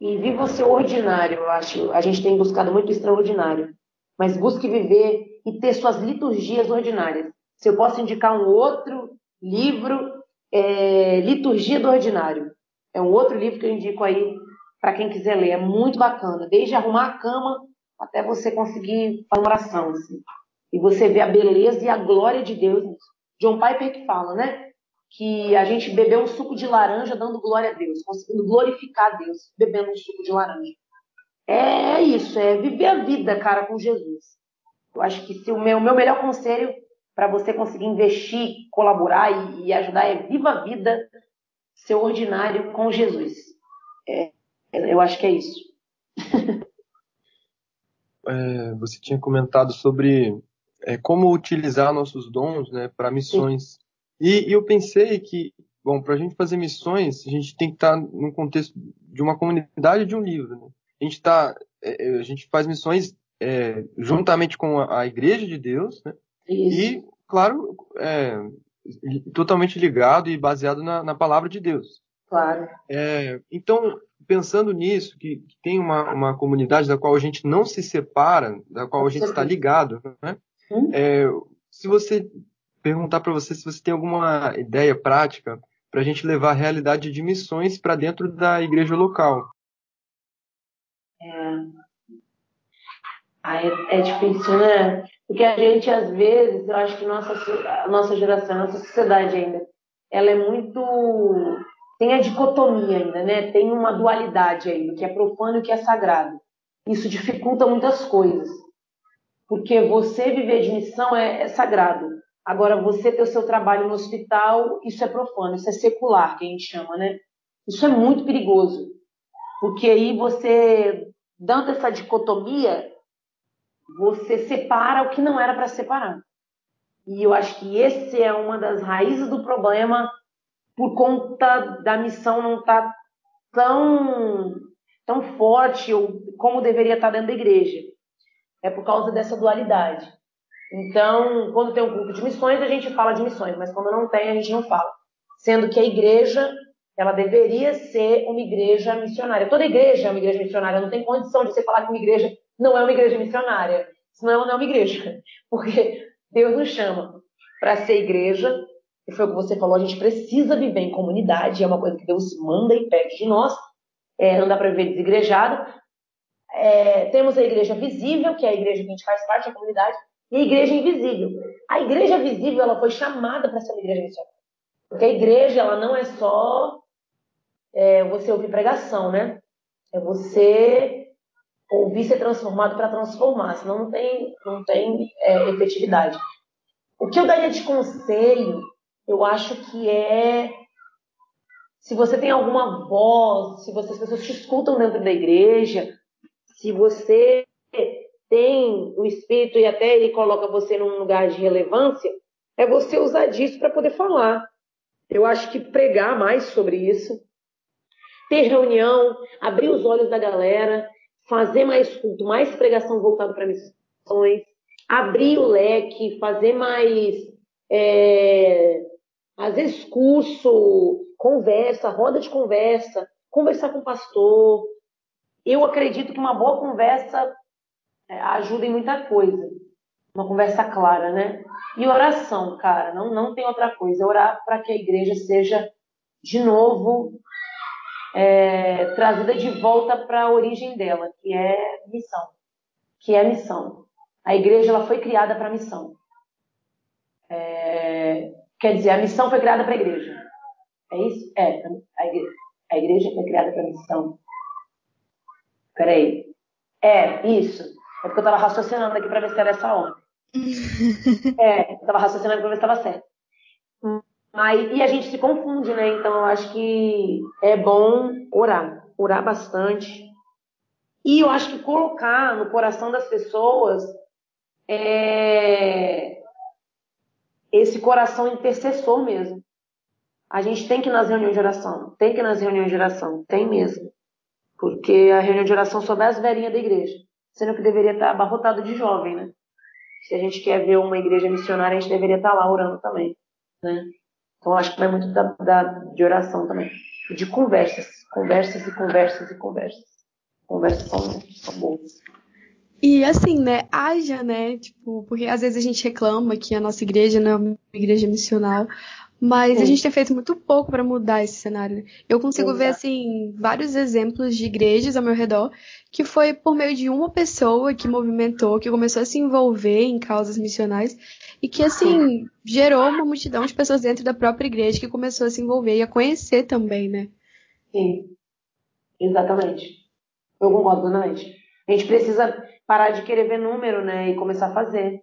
e viva o seu ordinário, eu acho. A gente tem buscado muito extraordinário, mas busque viver e ter suas liturgias ordinárias. Se eu posso indicar um outro livro, é Liturgia do Ordinário. É um outro livro que eu indico aí para quem quiser ler. É muito bacana. Desde arrumar a cama até você conseguir fazer uma oração. Assim. E você vê a beleza e a glória de Deus. John Piper que fala, né? Que a gente bebeu um suco de laranja dando glória a Deus, conseguindo glorificar Deus, bebendo um suco de laranja. É isso, é viver a vida, cara, com Jesus. Eu acho que se o meu, meu melhor conselho para você conseguir investir, colaborar e, e, ajudar é viva a vida, ser ordinário com Jesus. É, eu acho que é isso. é, você tinha comentado sobre é, como utilizar nossos dons né, para missões. E, e, eu pensei que, bom, para a gente fazer missões, a gente tem que estar tá no contexto de uma comunidade de um livro. Né? A, gente tá, é, é, a gente faz missões é, juntamente com a, a, Igreja de Deus, né? e, claro, é, totalmente ligado e baseado na, na palavra de Deus. Claro. É, então, pensando nisso, que, que, tem uma, uma comunidade da qual a gente não se separa, da qual a gente está ligado, né? É, se você perguntar para você se você tem alguma ideia prática para a gente levar a realidade de missões para dentro da igreja local. É. É, difícil, né? Porque a gente, às vezes, eu acho que nossa, a nossa geração, a nossa sociedade ainda, ela é muito. tem a dicotomia ainda, né? Tem uma dualidade ainda, o que é profano e o que é sagrado. Isso dificulta muitas coisas. Porque você viver de missão é, é sagrado. Agora, você ter o seu trabalho no hospital, isso é profano, isso é secular, que a gente chama, né? Isso é muito perigoso. Porque aí você, dando essa dicotomia, você separa o que não era para separar. E eu acho que esse é uma das raízes do problema por conta da missão não estar tá tão, tão forte como deveria estar tá dentro da igreja é por causa dessa dualidade. Então, quando tem um grupo de missões, a gente fala de missões, mas quando não tem, a gente não fala. Sendo que a igreja, ela deveria ser uma igreja missionária. Toda igreja é uma igreja missionária, não tem condição de você falar que uma igreja não é uma igreja missionária. Senão não é uma igreja. Porque Deus nos chama para ser igreja, e foi o que você falou, a gente precisa viver em comunidade, é uma coisa que Deus manda e pede de nós. É, não dá para viver desigrejado, é, temos a igreja visível, que é a igreja que a gente faz parte da comunidade, e a igreja invisível. A igreja visível ela foi chamada para ser uma igreja missionária. Porque a igreja ela não é só é, você ouvir pregação, né? É você ouvir ser transformado para transformar, senão não tem, não tem é, efetividade. O que eu daria de conselho, eu acho que é se você tem alguma voz, se você, as pessoas te escutam dentro da igreja, se você tem o espírito e até ele coloca você num lugar de relevância, é você usar disso para poder falar. Eu acho que pregar mais sobre isso, ter reunião, abrir os olhos da galera, fazer mais culto, mais pregação voltada para missões, abrir o leque, fazer mais, é, às vezes curso, conversa, roda de conversa, conversar com o pastor, eu acredito que uma boa conversa é, ajuda em muita coisa. Uma conversa clara, né? E oração, cara, não, não tem outra coisa. Orar para que a igreja seja, de novo, é, trazida de volta para a origem dela, que é missão. Que é missão. A igreja ela foi criada para missão. É, quer dizer, a missão foi criada para a igreja. É isso? É, a igreja, a igreja foi criada para missão. Peraí. É, isso. É porque eu tava raciocinando aqui para ver se era essa ordem. é, eu tava raciocinando para ver se estava certo. Mas, e a gente se confunde, né? Então eu acho que é bom orar. Orar bastante. E eu acho que colocar no coração das pessoas é, esse coração intercessor mesmo. A gente tem que ir nas reuniões de oração. Tem que ir nas reuniões de oração. Tem mesmo. Porque a reunião de oração só dá as velhinhas da igreja, sendo que deveria estar abarrotado de jovem, né? Se a gente quer ver uma igreja missionária, a gente deveria estar lá orando também, né? Então acho que vai muito da, da, de oração também. De conversas, conversas e conversas e conversas. Conversas são, são boas. E assim, né, haja, né, tipo, porque às vezes a gente reclama que a nossa igreja não é uma igreja missional, mas Sim. a gente tem feito muito pouco para mudar esse cenário. Eu consigo Exato. ver, assim, vários exemplos de igrejas ao meu redor que foi por meio de uma pessoa que movimentou, que começou a se envolver em causas missionais e que, assim, gerou uma multidão de pessoas dentro da própria igreja que começou a se envolver e a conhecer também, né? Sim, exatamente. Eu concordo plenamente. A gente precisa parar de querer ver número, né, e começar a fazer.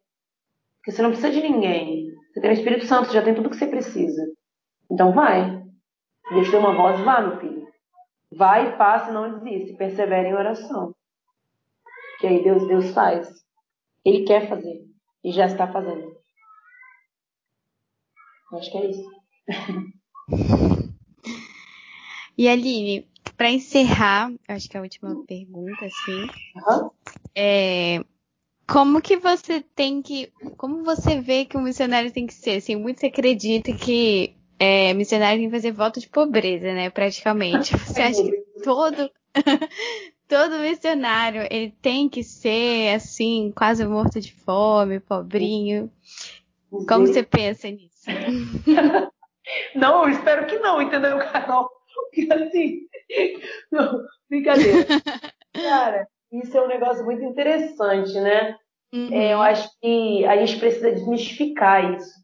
Porque você não precisa de ninguém. Você tem o Espírito Santo, você já tem tudo que você precisa. Então vai. Deixa ter uma voz, vá, meu filho. Vai, faça e não desiste. Persevere em oração. Que aí Deus, Deus faz. Ele quer fazer. E já está fazendo. Acho que é isso. e Aline, para encerrar, acho que é a última pergunta, assim. Uhum. É, como que você tem que. Como você vê que um missionário tem que ser? Assim, muito se acredita que é, missionário tem que fazer voto de pobreza, né? Praticamente. Você acha que todo. todo missionário ele tem que ser assim, quase morto de fome, pobrinho. Como você pensa nisso? Não, eu espero que não, entendeu, Carol? Porque assim, não, brincadeira. Cara, isso é um negócio muito interessante, né? Uhum. É, eu acho que a gente precisa desmistificar isso.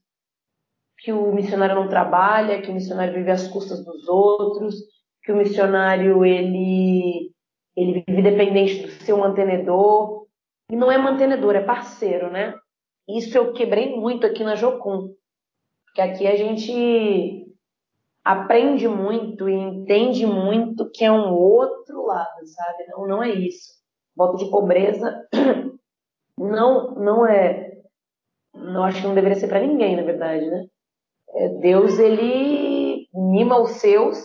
Que o missionário não trabalha, que o missionário vive às custas dos outros, que o missionário ele, ele vive dependente do seu mantenedor. E não é mantenedor, é parceiro, né? Isso eu quebrei muito aqui na Jocum. Porque aqui a gente aprende muito e entende muito que é um outro lado, sabe? Não, não é isso. Voto de pobreza não, não é. Não acho que não deveria ser para ninguém, na verdade, né? É, Deus, ele mima os seus.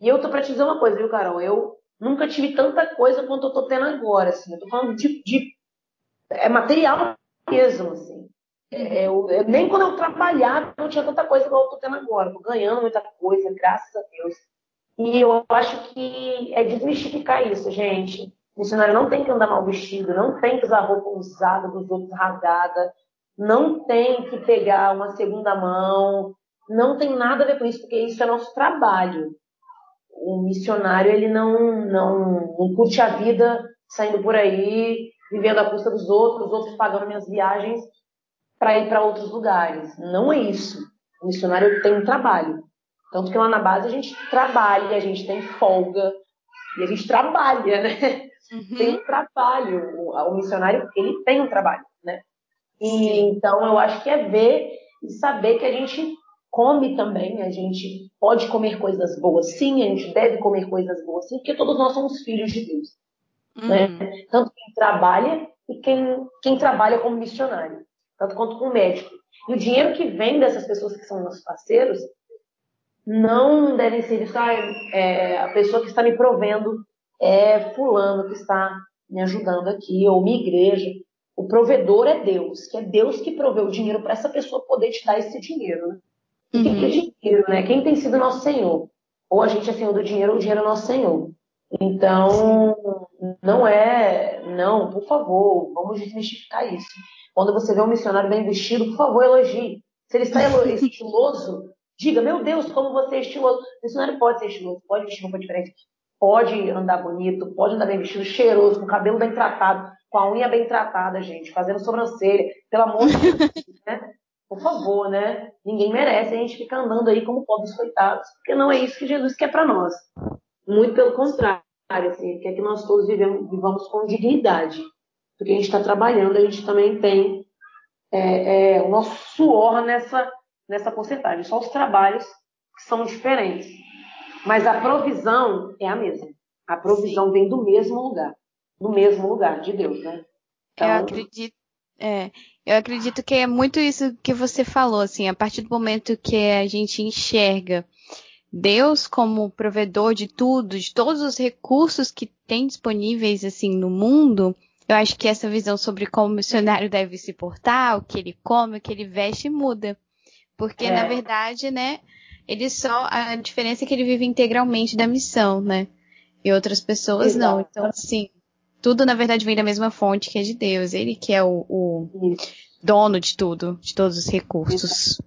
E eu tô para te dizer uma coisa, viu, Carol? Eu nunca tive tanta coisa quanto eu tô tendo agora, assim. Eu tô falando de, de é material mesmo, assim. É, eu, eu, nem quando eu trabalhava não tinha tanta coisa igual eu tô tendo agora. Tô ganhando muita coisa, graças a Deus. E eu acho que é desmistificar isso, gente. O missionário não tem que andar mal vestido, não tem que usar roupa usada dos outros rasgada, não tem que pegar uma segunda mão, não tem nada a ver com isso, porque isso é nosso trabalho. O missionário ele não, não, não curte a vida saindo por aí, vivendo à custa dos outros, os outros pagando minhas viagens para ir para outros lugares. Não é isso. O missionário tem um trabalho. Tanto que lá na base a gente trabalha, a gente tem folga e a gente trabalha, né? Uhum. Tem um trabalho. O, o, missionário, ele tem um trabalho, né? E, então eu acho que é ver e saber que a gente come também, a gente pode comer coisas boas, sim, a gente deve comer coisas boas, sim, porque todos nós somos filhos de Deus. Né? Uhum. Né? Tanto quem trabalha e quem, quem trabalha como missionário tanto quanto com o médico. E o dinheiro que vem dessas pessoas que são nossos parceiros não devem ser isso. Ah, é, a pessoa que está me provendo é fulano que está me ajudando aqui, ou minha igreja. O provedor é Deus, que é Deus que proveu o dinheiro para essa pessoa poder te dar esse dinheiro. Né? E quem uhum. é dinheiro, né? Quem tem sido nosso Senhor? Ou a gente é Senhor do dinheiro, ou o dinheiro é nosso Senhor. Então, não é, não, por favor, vamos desmistificar isso. Quando você vê um missionário bem vestido, por favor, elogie. Se ele está estiloso, diga, meu Deus, como você é estiloso. O missionário pode ser estiloso, pode vestir roupa diferente, pode andar bonito, pode andar bem vestido, cheiroso, com o cabelo bem tratado, com a unha bem tratada, gente, fazendo sobrancelha, pelo amor de Deus, né? Por favor, né? Ninguém merece a gente ficar andando aí como pobres coitados, porque não é isso que Jesus quer para nós. Muito pelo contrário, assim, ele quer que nós todos vivemos, vivamos com dignidade porque a gente está trabalhando, a gente também tem é, é, o nosso suor nessa, nessa porcentagem. Só os trabalhos que são diferentes. Mas a provisão é a mesma. A provisão Sim. vem do mesmo lugar. Do mesmo lugar, de Deus, né? Então... Eu acredito. É, eu acredito que é muito isso que você falou, assim, a partir do momento que a gente enxerga Deus como provedor de tudo, de todos os recursos que tem disponíveis assim no mundo, eu acho que essa visão sobre como o missionário deve se portar, o que ele come, o que ele veste, muda. Porque, é. na verdade, né, ele só. A diferença é que ele vive integralmente da missão, né? E outras pessoas Exato. não. Então, assim, tudo na verdade vem da mesma fonte que é de Deus. Ele que é o, o dono de tudo, de todos os recursos.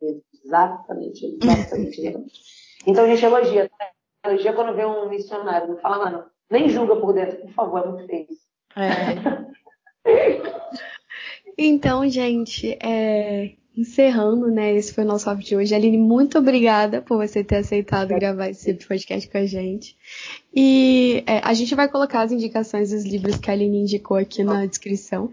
Exatamente, exatamente. exatamente. Então a gente elogia, tá? Elogia quando vê um missionário, não fala nada. Nem julga por dentro, por favor, é muito feio. É. então, gente, é, encerrando, né? Esse foi o nosso papo de hoje. Aline, muito obrigada por você ter aceitado gravar esse podcast com a gente. E é, a gente vai colocar as indicações dos livros que a Aline indicou aqui na descrição.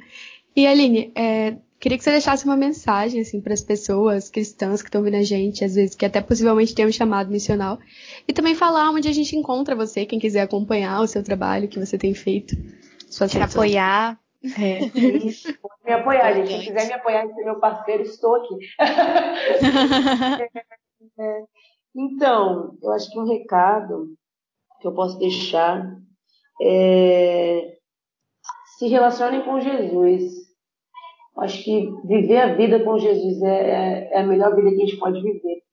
E Aline, é, queria que você deixasse uma mensagem assim para as pessoas cristãs que estão ouvindo a gente, às vezes que até possivelmente tem um chamado missional, e também falar onde a gente encontra você, quem quiser acompanhar o seu trabalho que você tem feito, te apoiar. É. Isso. Me apoiar, gente. Se quiser me apoiar e ser meu parceiro, estou aqui. é. Então, eu acho que um recado que eu posso deixar é se relacionem com Jesus. Acho que viver a vida com Jesus é, é, é, a melhor vida que a gente pode viver.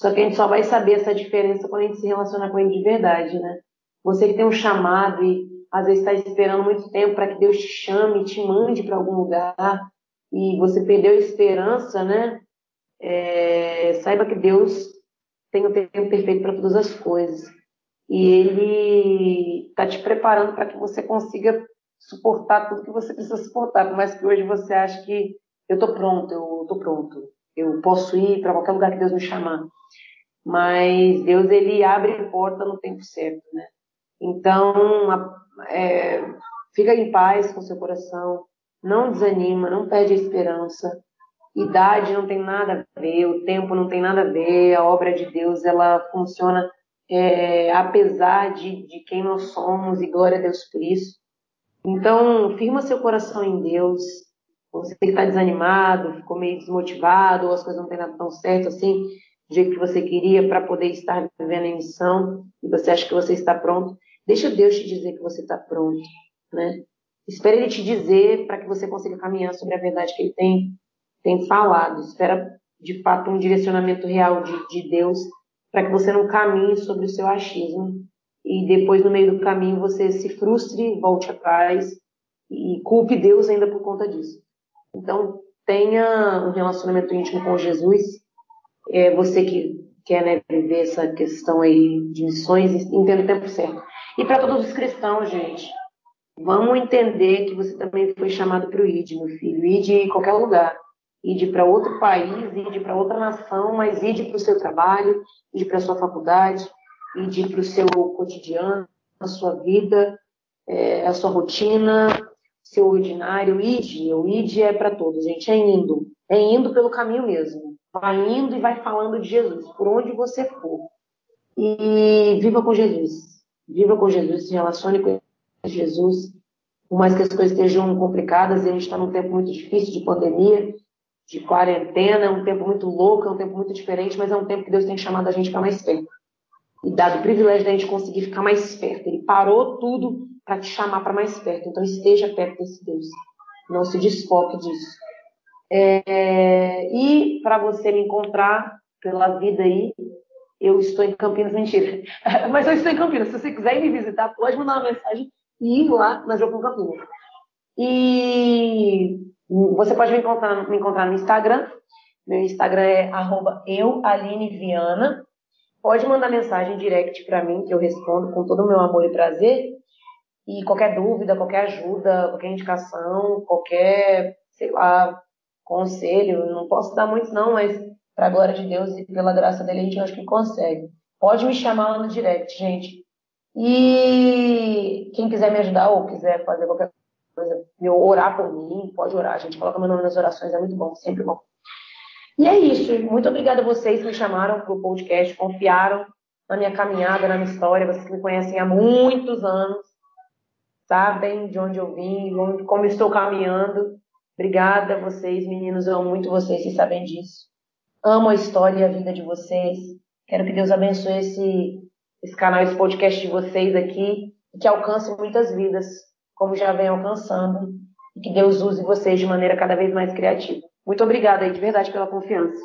Só que a gente só vai saber essa diferença quando a gente se relaciona com Ele de verdade, né? Você que tem um chamado e às vezes está esperando muito tempo para que Deus te chame, te mande para algum lugar e você perdeu a esperança, né? É, saiba que Deus tem o tempo perfeito para todas as coisas e Ele está te preparando para que você consiga suportar tudo que você precisa suportar, por mais que hoje você ache que eu estou pronto, eu estou pronto, eu posso ir para qualquer lugar que Deus me chamar. Mas Deus ele abre porta no tempo certo, né? Então, é, fica em paz com seu coração, não desanima, não perde a esperança. Idade não tem nada a ver, o tempo não tem nada a ver, a obra de Deus ela funciona é, apesar de, de quem nós somos e glória a Deus por isso. Então, firma seu coração em Deus. Você que está desanimado, ficou meio desmotivado, ou as coisas não têm dado tão certo assim, do jeito que você queria para poder estar vivendo a missão, e você acha que você está pronto, deixa Deus te dizer que você está pronto, né? Espera Ele te dizer para que você consiga caminhar sobre a verdade que Ele tem, tem falado. Espera, de fato, um direcionamento real de, de Deus para que você não caminhe sobre o seu achismo e depois no meio do caminho você se frustre, volte atrás e culpe Deus ainda por conta disso. Então tenha um relacionamento íntimo com Jesus. É, você que quer né, viver essa questão aí de missões, entenda o tempo certo. E para todos os cristãos, gente, vamos entender que você também foi chamado para o ID, meu filho. ID em qualquer lugar. ID para outro país, ID para outra nação, mas ID para o seu trabalho, ID para a sua faculdade, ir para o seu cotidiano, a sua vida, é, a sua rotina, seu ordinário. Ide, o ide é para todos, gente, é indo. É indo pelo caminho mesmo. Vai indo e vai falando de Jesus, por onde você for. E viva com Jesus. Viva com Jesus, se relacione com Jesus. Por mais que as coisas estejam complicadas, a gente está num tempo muito difícil de pandemia, de quarentena, é um tempo muito louco, é um tempo muito diferente, mas é um tempo que Deus tem chamado a gente para mais perto e dado o privilégio da gente conseguir ficar mais perto. Ele parou tudo para te chamar para mais perto. Então esteja perto desse Deus. Não se desfoque disso. É, e para você me encontrar pela vida aí, eu estou em Campinas, mentira. Mas eu estou em Campinas. Se você quiser ir me visitar, pode mandar uma mensagem e ir lá na Jogo Campinas. E você pode me encontrar, me encontrar no Instagram. Meu Instagram é eualineviana. Pode mandar mensagem direct para mim, que eu respondo com todo o meu amor e prazer. E qualquer dúvida, qualquer ajuda, qualquer indicação, qualquer, sei lá, conselho, não posso dar muito não, mas para a glória de Deus e pela graça dele a gente acho que consegue. Pode me chamar lá no direct, gente. E quem quiser me ajudar ou quiser fazer qualquer coisa, orar por mim, pode orar. A gente coloca meu nome nas orações, é muito bom, sempre bom. E é isso. Muito obrigada a vocês que me chamaram para o podcast, confiaram na minha caminhada, na minha história. Vocês que me conhecem há muitos anos, sabem de onde eu vim, como estou caminhando. Obrigada a vocês, meninos. Eu amo muito vocês, vocês sabem disso. Amo a história e a vida de vocês. Quero que Deus abençoe esse, esse canal, esse podcast de vocês aqui e que alcance muitas vidas, como já vem alcançando. E que Deus use vocês de maneira cada vez mais criativa. Muito obrigada aí, de verdade, pela confiança.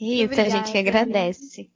Isso, a gente que agradece.